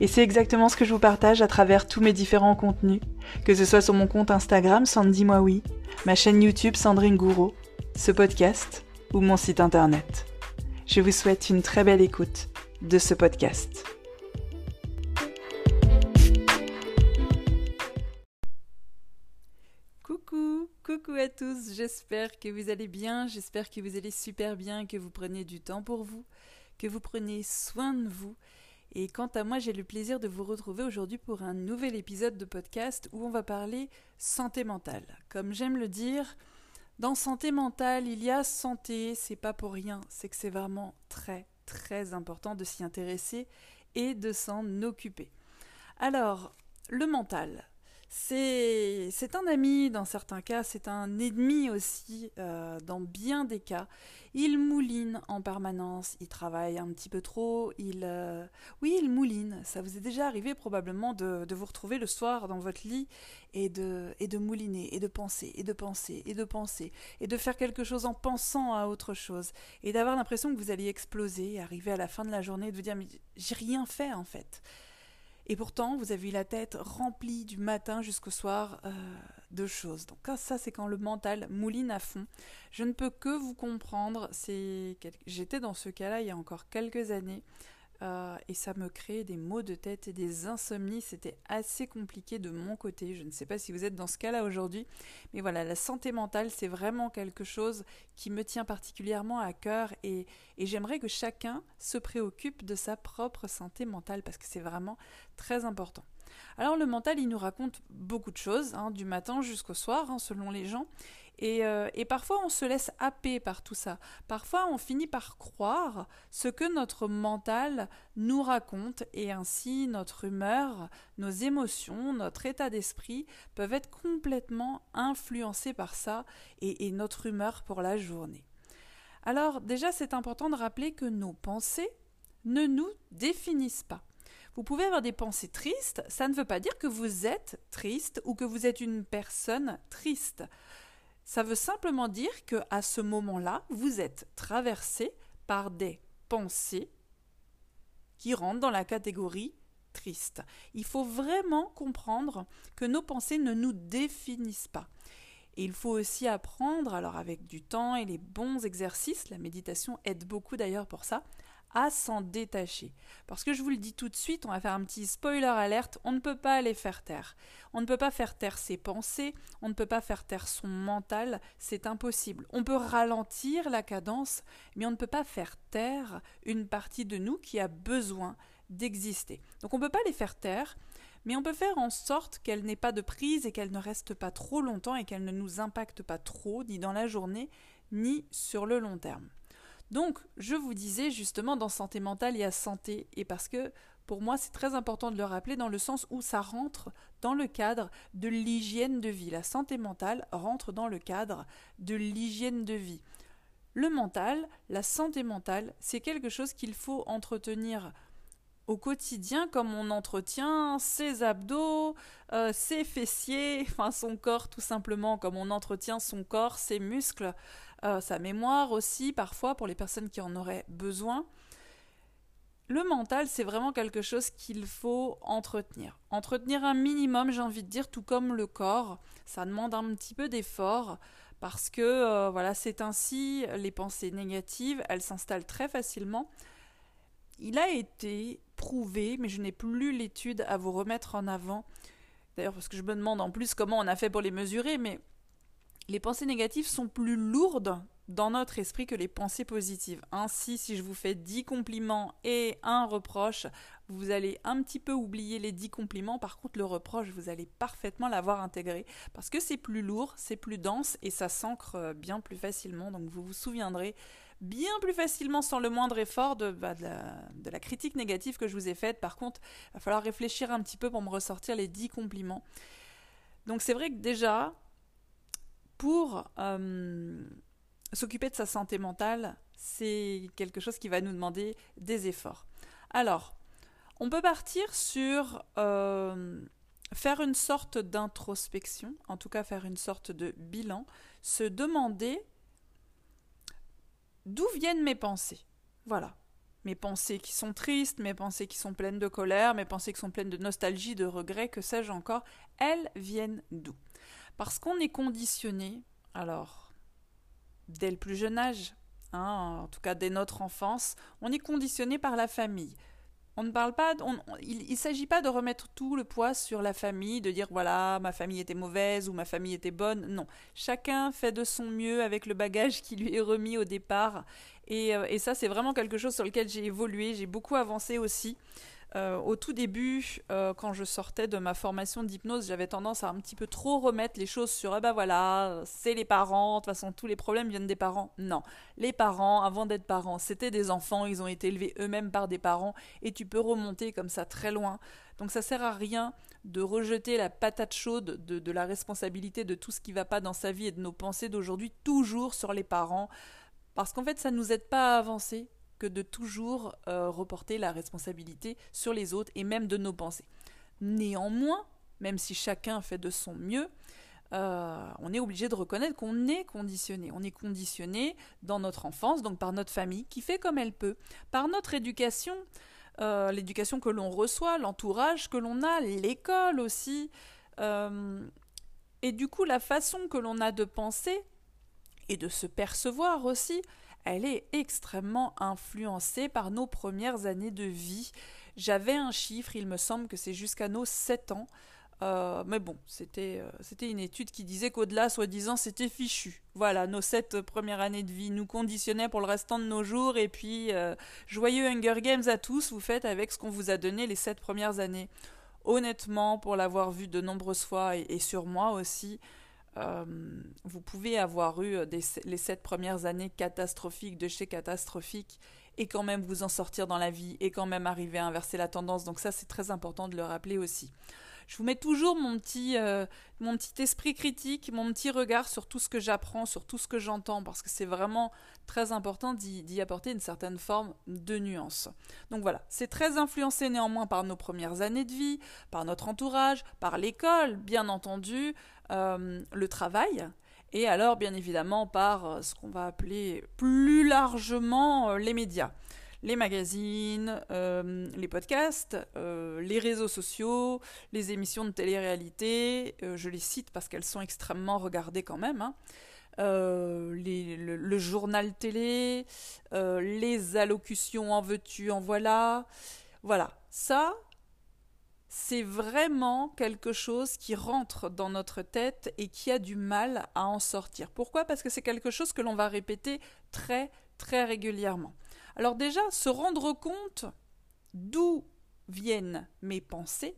Et c'est exactement ce que je vous partage à travers tous mes différents contenus, que ce soit sur mon compte Instagram Sandy Moi ma chaîne YouTube Sandrine Gouraud, ce podcast ou mon site internet. Je vous souhaite une très belle écoute de ce podcast. Coucou, coucou à tous, j'espère que vous allez bien, j'espère que vous allez super bien, que vous prenez du temps pour vous, que vous prenez soin de vous et quant à moi, j'ai le plaisir de vous retrouver aujourd'hui pour un nouvel épisode de podcast où on va parler santé mentale. Comme j'aime le dire, dans santé mentale, il y a santé, c'est pas pour rien, c'est que c'est vraiment très très important de s'y intéresser et de s'en occuper. Alors, le mental, c'est un ami dans certains cas, c'est un ennemi aussi euh, dans bien des cas. Il mouline en permanence, il travaille un petit peu trop, il... Euh, oui, il mouline. Ça vous est déjà arrivé probablement de, vous retrouver le soir dans votre lit et de, et de mouliner, et de penser, et de penser, et de penser, et de faire quelque chose en pensant à autre chose, et d'avoir l'impression que vous alliez exploser, arriver à la fin de la journée et de vous dire mais j'ai rien fait en fait. Et pourtant, vous avez eu la tête remplie du matin jusqu'au soir euh, de choses. Donc ça, c'est quand le mental mouline à fond. Je ne peux que vous comprendre. J'étais dans ce cas-là il y a encore quelques années. Euh, et ça me crée des maux de tête et des insomnies. C'était assez compliqué de mon côté. Je ne sais pas si vous êtes dans ce cas-là aujourd'hui, mais voilà, la santé mentale, c'est vraiment quelque chose qui me tient particulièrement à cœur et, j'aimerais que chacun se préoccupe de sa propre santé mentale parce que c'est vraiment très important. Alors le mental, il nous raconte beaucoup de choses, hein, du matin jusqu'au soir, hein, selon les gens. Euh, et, parfois on se laisse happer par tout ça. Parfois on finit par croire ce que notre mental nous raconte et ainsi notre humeur, nos émotions, notre état d'esprit peuvent être complètement influencés par ça et, et notre humeur pour la journée. Alors déjà c'est important de rappeler que nos pensées ne nous définissent pas. Vous pouvez avoir des pensées tristes, ça ne veut pas dire que vous êtes triste ou que vous êtes une personne triste. Ça veut simplement dire que à ce moment-là, vous êtes traversé par des pensées qui rentrent dans la catégorie triste. Il faut vraiment comprendre que nos pensées ne nous définissent pas. Et il faut aussi apprendre, alors avec du temps et les bons exercices, la méditation aide beaucoup d'ailleurs pour ça, à s'en détacher. Parce que je vous le dis tout de suite, on va faire un petit spoiler alerte, on ne peut pas les faire taire. On ne peut pas faire taire ses pensées, on ne peut pas faire taire son mental, c'est impossible. On peut ralentir la cadence, mais on ne peut pas faire taire une partie de nous qui a besoin d'exister. Donc on ne peut pas les faire taire, mais on peut faire en sorte qu'elle n'ait pas de prise et qu'elle ne reste pas trop longtemps et qu'elle ne nous impacte pas trop, ni dans la journée, ni sur le long terme. Donc, je vous disais justement, dans santé mentale, il y a santé, et parce que pour moi, c'est très important de le rappeler dans le sens où ça rentre dans le cadre de l'hygiène de vie. La santé mentale rentre dans le cadre de l'hygiène de vie. Le mental, la santé mentale, c'est quelque chose qu'il faut entretenir au quotidien comme on entretient ses abdos, euh, ses fessiers, enfin son corps tout simplement, comme on entretient son corps, ses muscles, euh, sa mémoire aussi parfois pour les personnes qui en auraient besoin. Le mental, c'est vraiment quelque chose qu'il faut entretenir. Entretenir un minimum, j'ai envie de dire, tout comme le corps. Ça demande un petit peu d'effort parce que euh, voilà, c'est ainsi les pensées négatives, elles s'installent très facilement. Il a été prouvé, mais je n'ai plus l'étude à vous remettre en avant. D'ailleurs, parce que je me demande en plus comment on a fait pour les mesurer, mais les pensées négatives sont plus lourdes dans notre esprit que les pensées positives. Ainsi, si je vous fais 10 compliments et un reproche, vous allez un petit peu oublier les 10 compliments. Par contre, le reproche, vous allez parfaitement l'avoir intégré parce que c'est plus lourd, c'est plus dense et ça s'ancre euh, bien plus facilement. Donc, vous vous souviendrez bien plus facilement sans le moindre effort de, bah, de, la, critique négative que je vous ai faite. Par contre, il va falloir réfléchir un petit peu pour me ressortir les 10 compliments. Donc, c'est vrai que déjà, pour. Euh, s'occuper de sa santé mentale, c'est quelque chose qui va nous demander des efforts. Alors, on peut partir sur euh, faire une sorte d'introspection, en tout cas faire une sorte de bilan, se demander d'où viennent mes pensées. Voilà. Mes pensées qui sont tristes, mes pensées qui sont pleines de colère, mes pensées qui sont pleines de nostalgie, de regret, que sais-je encore, elles viennent d'où? Parce qu'on est conditionné, alors dès le plus jeune âge, hein, en tout cas dès notre enfance, on est conditionné par la famille. On ne parle pas, il ne s'agit pas de remettre tout le poids sur la famille, de dire voilà, ma famille était mauvaise ou ma famille était bonne. Non, chacun fait de son mieux avec le bagage qui lui est remis au départ. Et, euh, et ça, c'est vraiment quelque chose sur lequel j'ai évolué, j'ai beaucoup avancé aussi. Euh, au tout début, euh, quand je sortais de ma formation d'hypnose, j'avais tendance à un petit peu trop remettre les choses sur, ah bah voilà, c'est les parents, de toute façon tous les problèmes viennent des parents. Non, les parents, avant d'être parents, c'était des enfants, ils ont été élevés eux-mêmes par des parents, et tu peux remonter comme ça très loin. Donc ça sert à rien de rejeter la patate chaude de, de la responsabilité de tout ce qui va pas dans sa vie et de nos pensées d'aujourd'hui toujours sur les parents, parce qu'en fait ça ne nous aide pas à avancer, que de toujours euh, reporter la responsabilité sur les autres et même de nos pensées. Néanmoins, même si chacun fait de son mieux, euh, on est obligé de reconnaître qu'on est conditionné. On est conditionné dans notre enfance, donc par notre famille, qui fait comme elle peut, par notre éducation, euh, l'éducation que l'on reçoit, l'entourage que l'on a, l'école aussi, et du coup la façon que l'on a de penser et de se percevoir aussi, elle est extrêmement influencée par nos premières années de vie. J'avais un chiffre, il me semble que c'est jusqu'à nos 7 ans. Euh, mais bon, c'était euh, c'était une étude qui disait qu'au-delà, soi-disant, c'était fichu. Voilà, nos sept premières années de vie nous conditionnaient pour le restant de nos jours. Et puis, euh, joyeux Hunger Games à tous, vous faites avec ce qu'on vous a donné les sept premières années. Honnêtement, pour l'avoir vu de nombreuses fois et sur moi aussi, euh, vous pouvez avoir eu euh, les sept premières années catastrophiques de chez catastrophique et quand même vous en sortir dans la vie et quand même arriver à inverser la tendance. Donc ça, c'est très important de le rappeler aussi. Je vous mets toujours mon petit, euh, mon petit esprit critique, mon petit regard sur tout ce que j'apprends, sur tout ce que j'entends, parce que c'est vraiment très important d'y apporter une certaine forme de nuance. Donc voilà, c'est très influencé néanmoins par nos premières années de vie, par notre entourage, par l'école, bien entendu, le travail, et alors bien évidemment par euh, ce qu'on va appeler plus largement euh, les médias. Les magazines, les podcasts, les réseaux sociaux, les émissions de télé-réalité, je les cite parce qu'elles sont extrêmement regardées quand même, hein. le, le, journal télé, les allocutions en veux-tu, en voilà. Voilà, ça, c'est vraiment quelque chose qui rentre dans notre tête et qui a du mal à en sortir. Pourquoi? Parce que c'est quelque chose que l'on va répéter très très régulièrement. Alors déjà, se rendre compte d'où viennent mes pensées,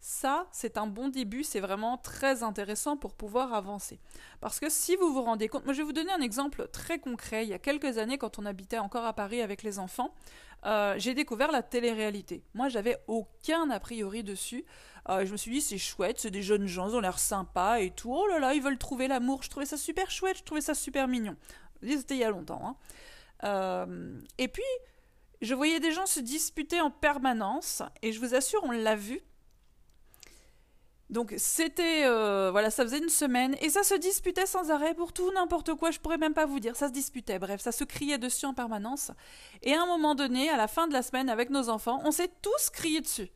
ça, c'est un bon début, c'est vraiment très intéressant pour pouvoir avancer. Parce que si vous vous rendez compte, moi je vais vous donner un exemple très concret. Il y a quelques années, quand on habitait encore à Paris avec les enfants, euh, j'ai découvert la télé-réalité. Moi, j'avais aucun a priori dessus. Euh, je me suis dit, c'est chouette, c'est des jeunes gens, ils ont l'air sympas et tout. Oh là là, ils veulent trouver l'amour. Je trouvais ça super chouette, je trouvais ça super mignon. C'était il y a longtemps. Hein. Euh, et puis, je voyais des gens se disputer en permanence, et je vous assure, on l'a vu. Donc c'était euh, voilà, ça faisait une semaine et ça se disputait sans arrêt pour tout n'importe quoi. Je pourrais même pas vous dire. Ça se disputait. Bref, ça se criait dessus en permanence. Et à un moment donné, à la fin de la semaine, avec nos enfants, on s'est tous crié dessus.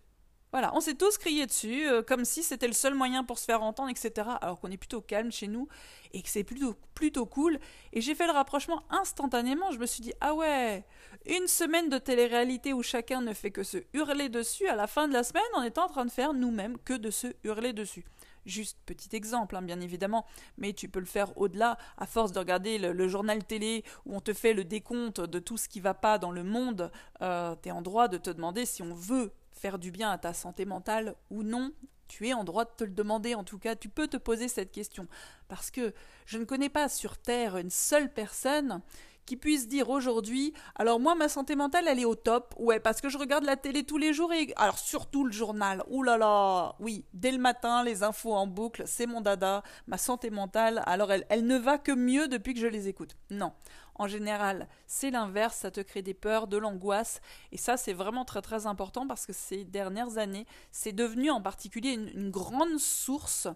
Voilà, on s'est tous crié dessus, euh, comme si c'était le seul moyen pour se faire entendre, etc. Alors qu'on est plutôt calme chez nous et que c'est plutôt, plutôt cool. Et j'ai fait le rapprochement instantanément. Je me suis dit, ah ouais, une semaine de télé-réalité où chacun ne fait que se hurler dessus, à la fin de la semaine, on est en train de faire nous-mêmes que de se hurler dessus. Juste petit exemple, hein, bien évidemment, mais tu peux le faire au-delà, à force de regarder le, journal télé où on te fait le décompte de tout ce qui va pas dans le monde, euh, tu es en droit de te demander si on veut faire du bien à ta santé mentale ou non. Tu es en droit de te le demander, en tout cas, tu peux te poser cette question. Parce que je ne connais pas sur Terre une seule personne qui puisse dire aujourd'hui alors moi ma santé mentale elle est au top. Ouais parce que je regarde la télé tous les jours et alors surtout le journal. Ouh là là. Oui dès le matin les infos en boucle c'est mon dada. Ma santé mentale alors elle, elle ne va que mieux depuis que je les écoute. Non en général, c'est l'inverse, ça te crée des peurs, de l'angoisse, et ça c'est vraiment très très important parce que ces dernières années, c'est devenu en particulier une grande source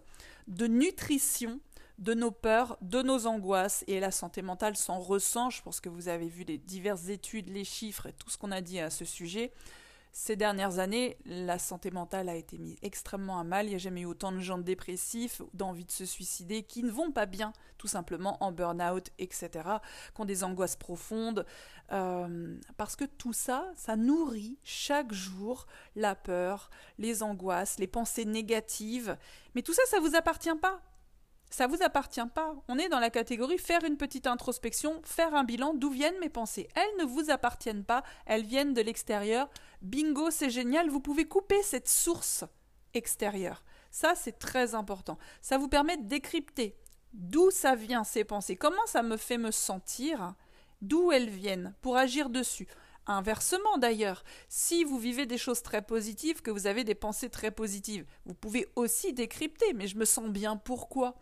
de nutrition de nos peurs, de nos angoisses, et la santé mentale s'en ressent. Je pense que vous avez vu les diverses études, les chiffres et tout ce qu'on a dit à ce sujet. Ces dernières années, la santé mentale a été mise extrêmement à mal. Il n'y a jamais eu autant de gens dépressifs, d'envie de se suicider, qui ne vont pas bien, tout simplement en burn-out, etc., qui ont des angoisses profondes. Euh, parce que tout ça, ça nourrit chaque jour la peur, les angoisses, les pensées négatives. Mais tout ça, ça ne vous appartient pas ça vous appartient pas. On est dans la catégorie faire une petite introspection, faire un bilan d'où viennent mes pensées. Elles ne vous appartiennent pas, elles viennent de l'extérieur. Bingo, c'est génial, vous pouvez couper cette source extérieure. Ça, c'est très important. Ça vous permet de décrypter d'où ça vient ces pensées, comment ça me fait me sentir, d'où elles viennent, pour agir dessus. Inversement d'ailleurs, si vous vivez des choses très positives, que vous avez des pensées très positives, vous pouvez aussi décrypter, mais je me sens bien pourquoi?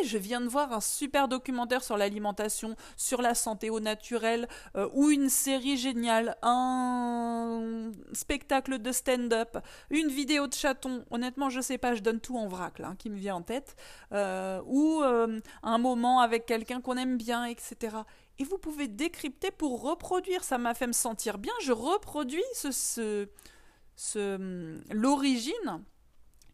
Et je viens de voir un super documentaire sur l'alimentation, sur la santé au naturel, euh, ou une série géniale, un spectacle de stand-up, une vidéo de chaton, honnêtement je sais pas, je donne tout en vrac là, hein, qui me vient en tête, euh, ou euh, un moment avec quelqu'un qu'on aime bien, etc et vous pouvez décrypter pour reproduire. Ça m'a fait me sentir bien. Je reproduis ce, ce, l'origine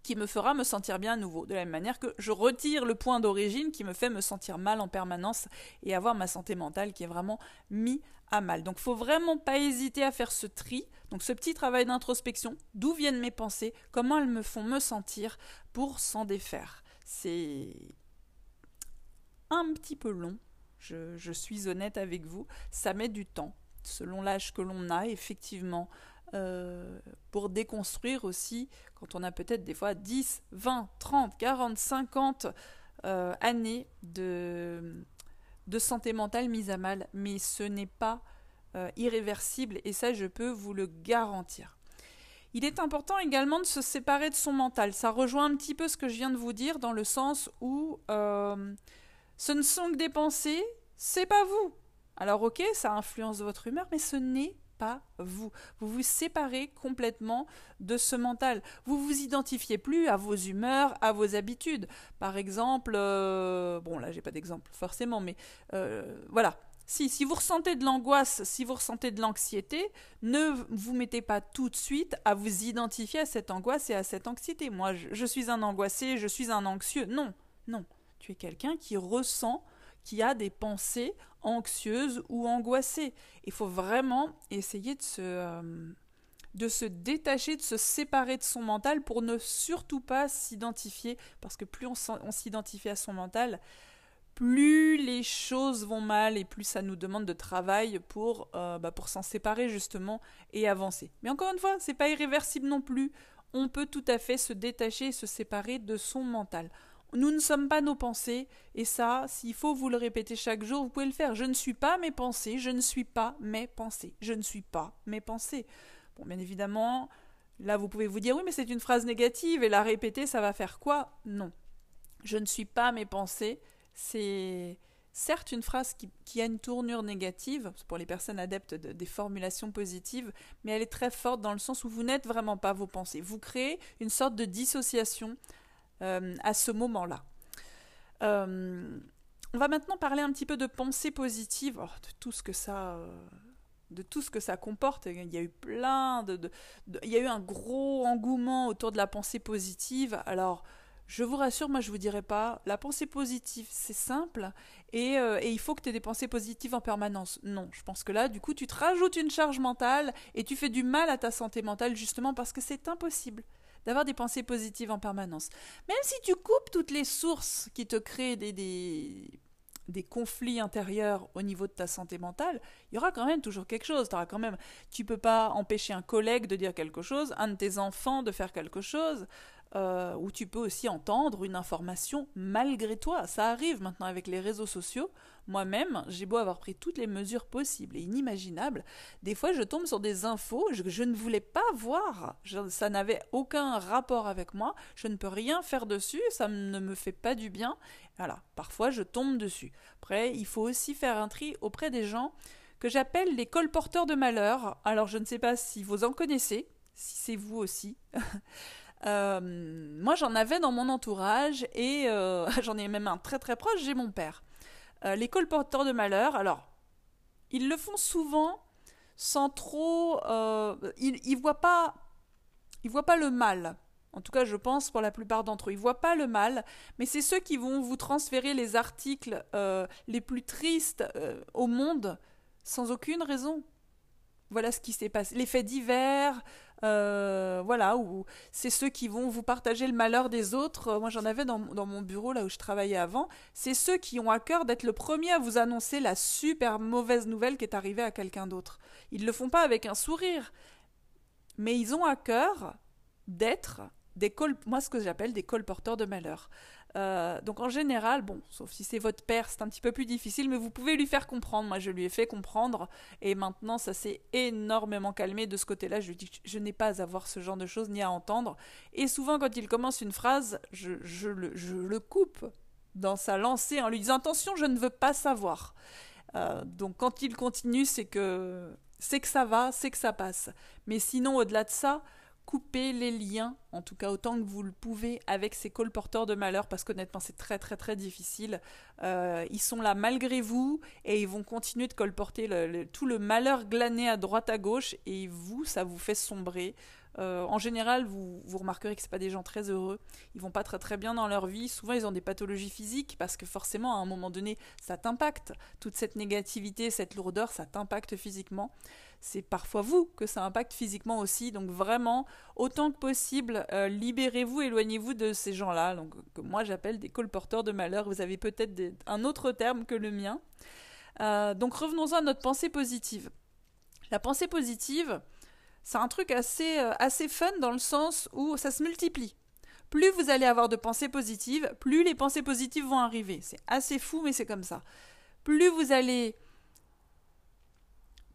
qui me fera me sentir bien à nouveau. De la même manière que je retire le point d'origine qui me fait me sentir mal en permanence et avoir ma santé mentale qui est vraiment mis à mal. Donc faut vraiment pas hésiter à faire ce tri, donc ce petit travail d'introspection, d'où viennent mes pensées, comment elles me font me sentir pour s'en défaire? C'est un petit peu long, je, suis honnête avec vous, ça met du temps, selon l'âge que l'on a, effectivement, euh, pour déconstruire aussi, quand on a peut-être des fois 10, 20, 30, 40, 50 années de, de santé mentale mise à mal, mais ce n'est pas euh, irréversible, et ça je peux vous le garantir. Il est important également de se séparer de son mental. Ça rejoint un petit peu ce que je viens de vous dire dans le sens où euh, ce ne sont que des pensées, c'est pas vous. Alors ok, ça influence votre humeur, mais ce n'est pas vous. Vous vous séparez complètement de ce mental. Vous vous identifiez plus à vos humeurs, à vos habitudes. Par exemple, euh, bon là j'ai pas d'exemple forcément, mais euh, voilà. Si, si vous ressentez de l'angoisse, si vous ressentez de l'anxiété, ne vous mettez pas tout de suite à vous identifier à cette angoisse et à cette anxiété. Moi, je suis un angoissé, je suis un anxieux. Non, non tu es quelqu'un qui ressent, qui a des pensées anxieuses ou angoissées. Il faut vraiment essayer de se, euh, détacher, de se séparer de son mental pour ne surtout pas s'identifier, parce que plus on, s'identifie à son mental, plus les choses vont mal et plus ça nous demande de travail pour, euh, bah, pour s'en séparer justement et avancer. Mais encore une fois, c'est pas irréversible non plus. On peut tout à fait se détacher et se séparer de son mental. Nous ne sommes pas nos pensées, et ça, s'il faut vous le répéter chaque jour, vous pouvez le faire. Je ne suis pas mes pensées, je ne suis pas mes pensées, je ne suis pas mes pensées. Bien évidemment, là vous pouvez vous dire oui, mais c'est une phrase négative, et la répéter, ça va faire quoi? Non. Je ne suis pas mes pensées, c'est certes une phrase qui, a une tournure négative, pour les personnes adeptes des formulations positives, mais elle est très forte dans le sens où vous n'êtes vraiment pas vos pensées. Vous créez une sorte de dissociation euh, à ce moment-là. Euh, on va maintenant parler un petit peu de pensée positive, oh, de tout ce que ça, euh, de tout ce que ça comporte. Il y a eu plein de, il y a eu un gros engouement autour de la pensée positive. Alors, je vous rassure, moi je vous dirais pas, la pensée positive c'est simple et, et, il faut que tu aies des pensées positives en permanence. Non, je pense que là, du coup, tu te rajoutes une charge mentale et tu fais du mal à ta santé mentale justement parce que c'est impossible d'avoir des pensées positives en permanence. Même si tu coupes toutes les sources qui te créent des, des, conflits intérieurs au niveau de ta santé mentale, il y aura quand même toujours quelque chose. Auras quand même, tu peux pas empêcher un collègue de dire quelque chose, un de tes enfants de faire quelque chose, euh, ou tu peux aussi entendre une information malgré toi. Ça arrive maintenant avec les réseaux sociaux. Moi-même, j'ai beau avoir pris toutes les mesures possibles et inimaginables, des fois je tombe sur des infos que je, ne voulais pas voir. ça n'avait aucun rapport avec moi. Je ne peux rien faire dessus. Ça ne me fait pas du bien. Voilà. Parfois, je tombe dessus. Après, il faut aussi faire un tri auprès des gens que j'appelle les colporteurs de malheur. Alors, je ne sais pas si vous en connaissez, si c'est vous aussi. Euh, moi, j'en avais dans mon entourage et euh, j'en ai même un très très proche, j'ai mon père. Euh, les colporteurs de malheur, alors, ils le font souvent sans trop. ils, ils voient pas. Ils voient pas le mal. En tout cas, je pense pour la plupart d'entre eux. Ils voient pas le mal, mais c'est ceux qui vont vous transférer les articles les plus tristes au monde sans aucune raison. Voilà ce qui s'est passé. Les faits divers, euh, voilà, ou c'est ceux qui vont vous partager le malheur des autres. Euh, moi, j'en avais dans, mon bureau, là où je travaillais avant. C'est ceux qui ont à cœur d'être le premier à vous annoncer la super mauvaise nouvelle qui est arrivée à quelqu'un d'autre. Ils ne le font pas avec un sourire, mais ils ont à cœur d'être des moi ce que j'appelle des colporteurs de malheur. Euh, donc en général, bon, sauf si c'est votre père, c'est un petit peu plus difficile, mais vous pouvez lui faire comprendre. Moi, je lui ai fait comprendre, et maintenant, ça s'est énormément calmé de ce côté-là. Je lui dis, je n'ai pas à voir ce genre de choses ni à entendre. Et souvent, quand il commence une phrase, je, je, le, je le, coupe dans sa lancée en lui disant attention, je ne veux pas savoir. Euh, donc quand il continue, c'est que c'est que ça va, c'est que ça passe. Mais sinon, au-delà de ça, coupez les liens, en tout cas autant que vous le pouvez, avec ces colporteurs de malheur, parce qu'honnêtement c'est très très très difficile. Euh, ils sont là malgré vous et ils vont continuer de colporter tout le malheur glané à droite à gauche et vous, ça vous fait sombrer. Euh, en général, vous, remarquerez que ce pas des gens très heureux. Ils vont pas très très bien dans leur vie. Souvent, ils ont des pathologies physiques parce que forcément, à un moment donné, ça t'impacte. Toute cette négativité, cette lourdeur, ça t'impacte physiquement c'est parfois vous que ça impacte physiquement aussi. Donc vraiment, autant que possible, euh, libérez-vous, éloignez-vous de ces gens-là, donc que moi j'appelle des colporteurs de malheur. Vous avez peut-être un autre terme que le mien. Euh, donc revenons-en à notre pensée positive. La pensée positive, c'est un truc assez, euh, assez fun dans le sens où ça se multiplie. Plus vous allez avoir de pensées positives, plus les pensées positives vont arriver. C'est assez fou, mais c'est comme ça. Plus vous allez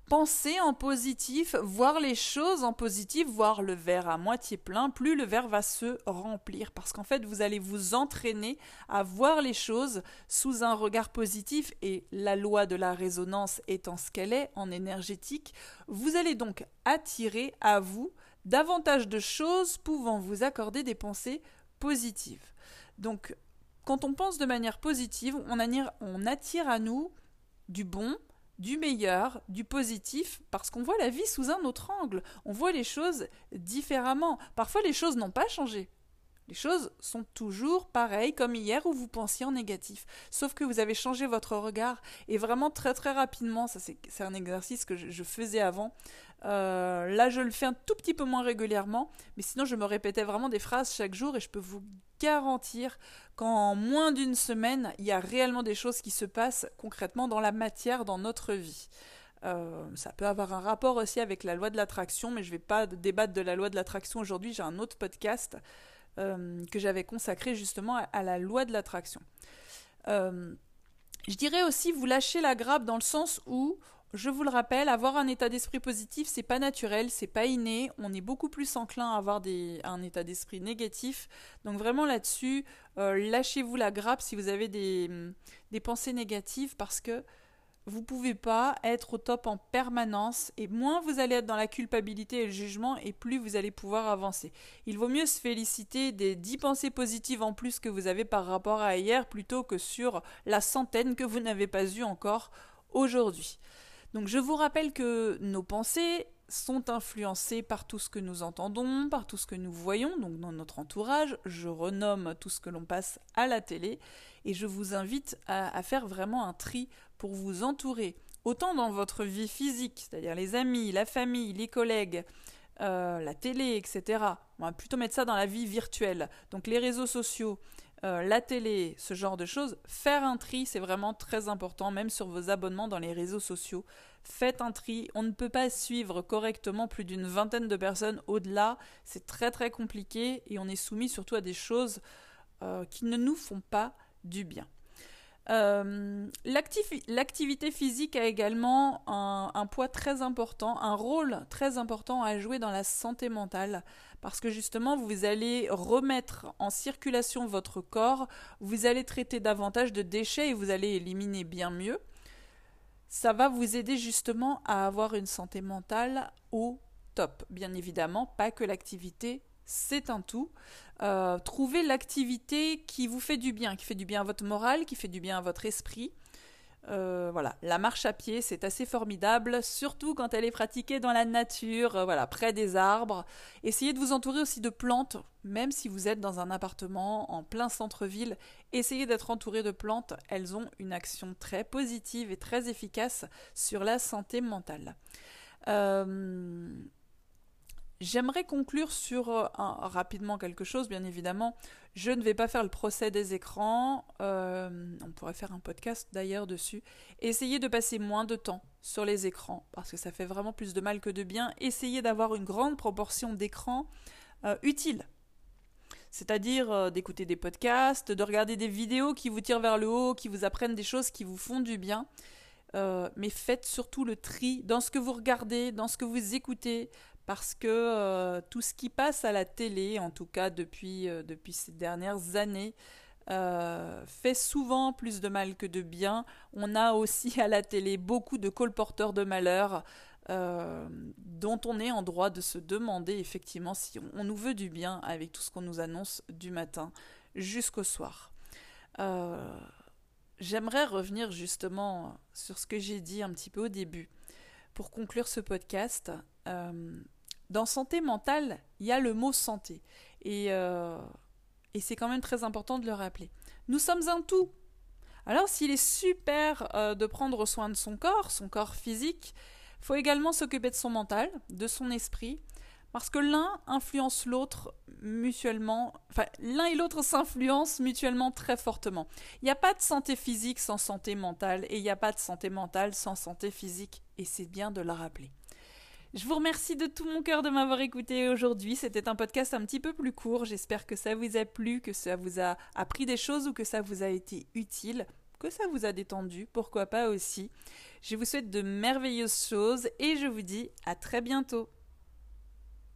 penser en positif, voir les choses en positif, voir le verre à moitié plein, plus le verre va se remplir. Parce qu'en fait, vous allez vous entraîner à voir les choses sous un regard positif et la loi de la résonance étant ce qu'elle est en énergétique, vous allez donc attirer à vous davantage de choses pouvant vous accorder des pensées positives. Donc, quand on pense de manière positive, on attire, on attire à nous du bon, du meilleur, du positif, parce qu'on voit la vie sous un autre angle, on voit les choses différemment. Parfois les choses n'ont pas changé. Les choses sont toujours pareilles comme hier où vous pensiez en négatif. Sauf que vous avez changé votre regard et vraiment très très rapidement, ça c'est un exercice que je, faisais avant. Euh, là je le fais un tout petit peu moins régulièrement, mais sinon je me répétais vraiment des phrases chaque jour et je peux vous garantir qu'en moins d'une semaine, il y a réellement des choses qui se passent concrètement dans la matière, dans notre vie. Euh, ça peut avoir un rapport aussi avec la loi de l'attraction, mais je ne vais pas débattre de la loi de l'attraction aujourd'hui. J'ai un autre podcast euh, que j'avais consacré justement à, la loi de l'attraction. Euh, je dirais aussi vous lâchez la grappe dans le sens où je vous le rappelle, avoir un état d'esprit positif, c'est pas naturel, c'est pas inné. On est beaucoup plus enclin à avoir un état d'esprit négatif. Donc vraiment là-dessus, euh, lâchez-vous la grappe si vous avez des pensées négatives parce que vous pouvez pas être au top en permanence et moins vous allez être dans la culpabilité et le jugement et plus vous allez pouvoir avancer. Il vaut mieux se féliciter des 10 pensées positives en plus que vous avez par rapport à hier plutôt que sur la centaine que vous n'avez pas eu encore aujourd'hui. Donc je vous rappelle que nos pensées sont influencées par tout ce que nous entendons, par tout ce que nous voyons, donc dans notre entourage. Je renomme tout ce que l'on passe à la télé et je vous invite à, faire vraiment un tri pour vous entourer, autant dans votre vie physique, c'est-à-dire les amis, la famille, les collègues, euh, la télé, etc. On va plutôt mettre ça dans la vie virtuelle. Donc les réseaux sociaux, euh, la télé, ce genre de choses, faire un tri, c'est vraiment très important, même sur vos abonnements dans les réseaux sociaux. Faites un tri, on ne peut pas suivre correctement plus d'une vingtaine de personnes au-delà, c'est très très compliqué et on est soumis surtout à des choses euh, qui ne nous font pas du bien. Euh, l'activité physique a également un, poids très important, un rôle très important à jouer dans la santé mentale, parce que justement, vous allez remettre en circulation votre corps, vous allez traiter davantage de déchets et vous allez éliminer bien mieux. Ça va vous aider justement à avoir une santé mentale au top. Bien évidemment, pas que l'activité c'est un tout. Euh, trouvez l'activité qui vous fait du bien, qui fait du bien à votre morale, qui fait du bien à votre esprit. Euh, voilà, la marche à pied, c'est assez formidable, surtout quand elle est pratiquée dans la nature, euh, voilà, près des arbres. Essayez de vous entourer aussi de plantes, même si vous êtes dans un appartement en plein centre-ville. Essayez d'être entouré de plantes, elles ont une action très positive et très efficace sur la santé mentale. J'aimerais conclure sur euh, rapidement quelque chose, bien évidemment. Je ne vais pas faire le procès des écrans. Euh, on pourrait faire un podcast d'ailleurs dessus. Essayez de passer moins de temps sur les écrans parce que ça fait vraiment plus de mal que de bien. Essayez d'avoir une grande proportion d'écrans euh, utiles. C'est-à-dire d'écouter des podcasts, de regarder des vidéos qui vous tirent vers le haut, qui vous apprennent des choses qui vous font du bien. mais faites surtout le tri dans ce que vous regardez, dans ce que vous écoutez, parce que euh, tout ce qui passe à la télé, en tout cas depuis, euh, depuis ces dernières années, euh, fait souvent plus de mal que de bien. On a aussi à la télé beaucoup de colporteurs de malheur dont on est en droit de se demander effectivement si on, nous veut du bien avec tout ce qu'on nous annonce du matin jusqu'au soir. J'aimerais revenir justement sur ce que j'ai dit un petit peu au début pour conclure ce podcast. Dans santé mentale, il y a le mot santé. Et, euh, et c'est quand même très important de le rappeler. Nous sommes un tout. Alors s'il est super euh, de prendre soin de son corps, son corps physique, faut également s'occuper de son mental, de son esprit, parce que l'un influence l'autre mutuellement, enfin l'un et l'autre s'influencent mutuellement très fortement. Il n'y a pas de santé physique sans santé mentale, et il n'y a pas de santé mentale sans santé physique, et c'est bien de le rappeler. Je vous remercie de tout mon cœur de m'avoir écouté aujourd'hui. C'était un podcast un petit peu plus court. J'espère que ça vous a plu, que ça vous a appris des choses ou que ça vous a été utile, que ça vous a détendu, pourquoi pas aussi. Je vous souhaite de merveilleuses choses et je vous dis à très bientôt.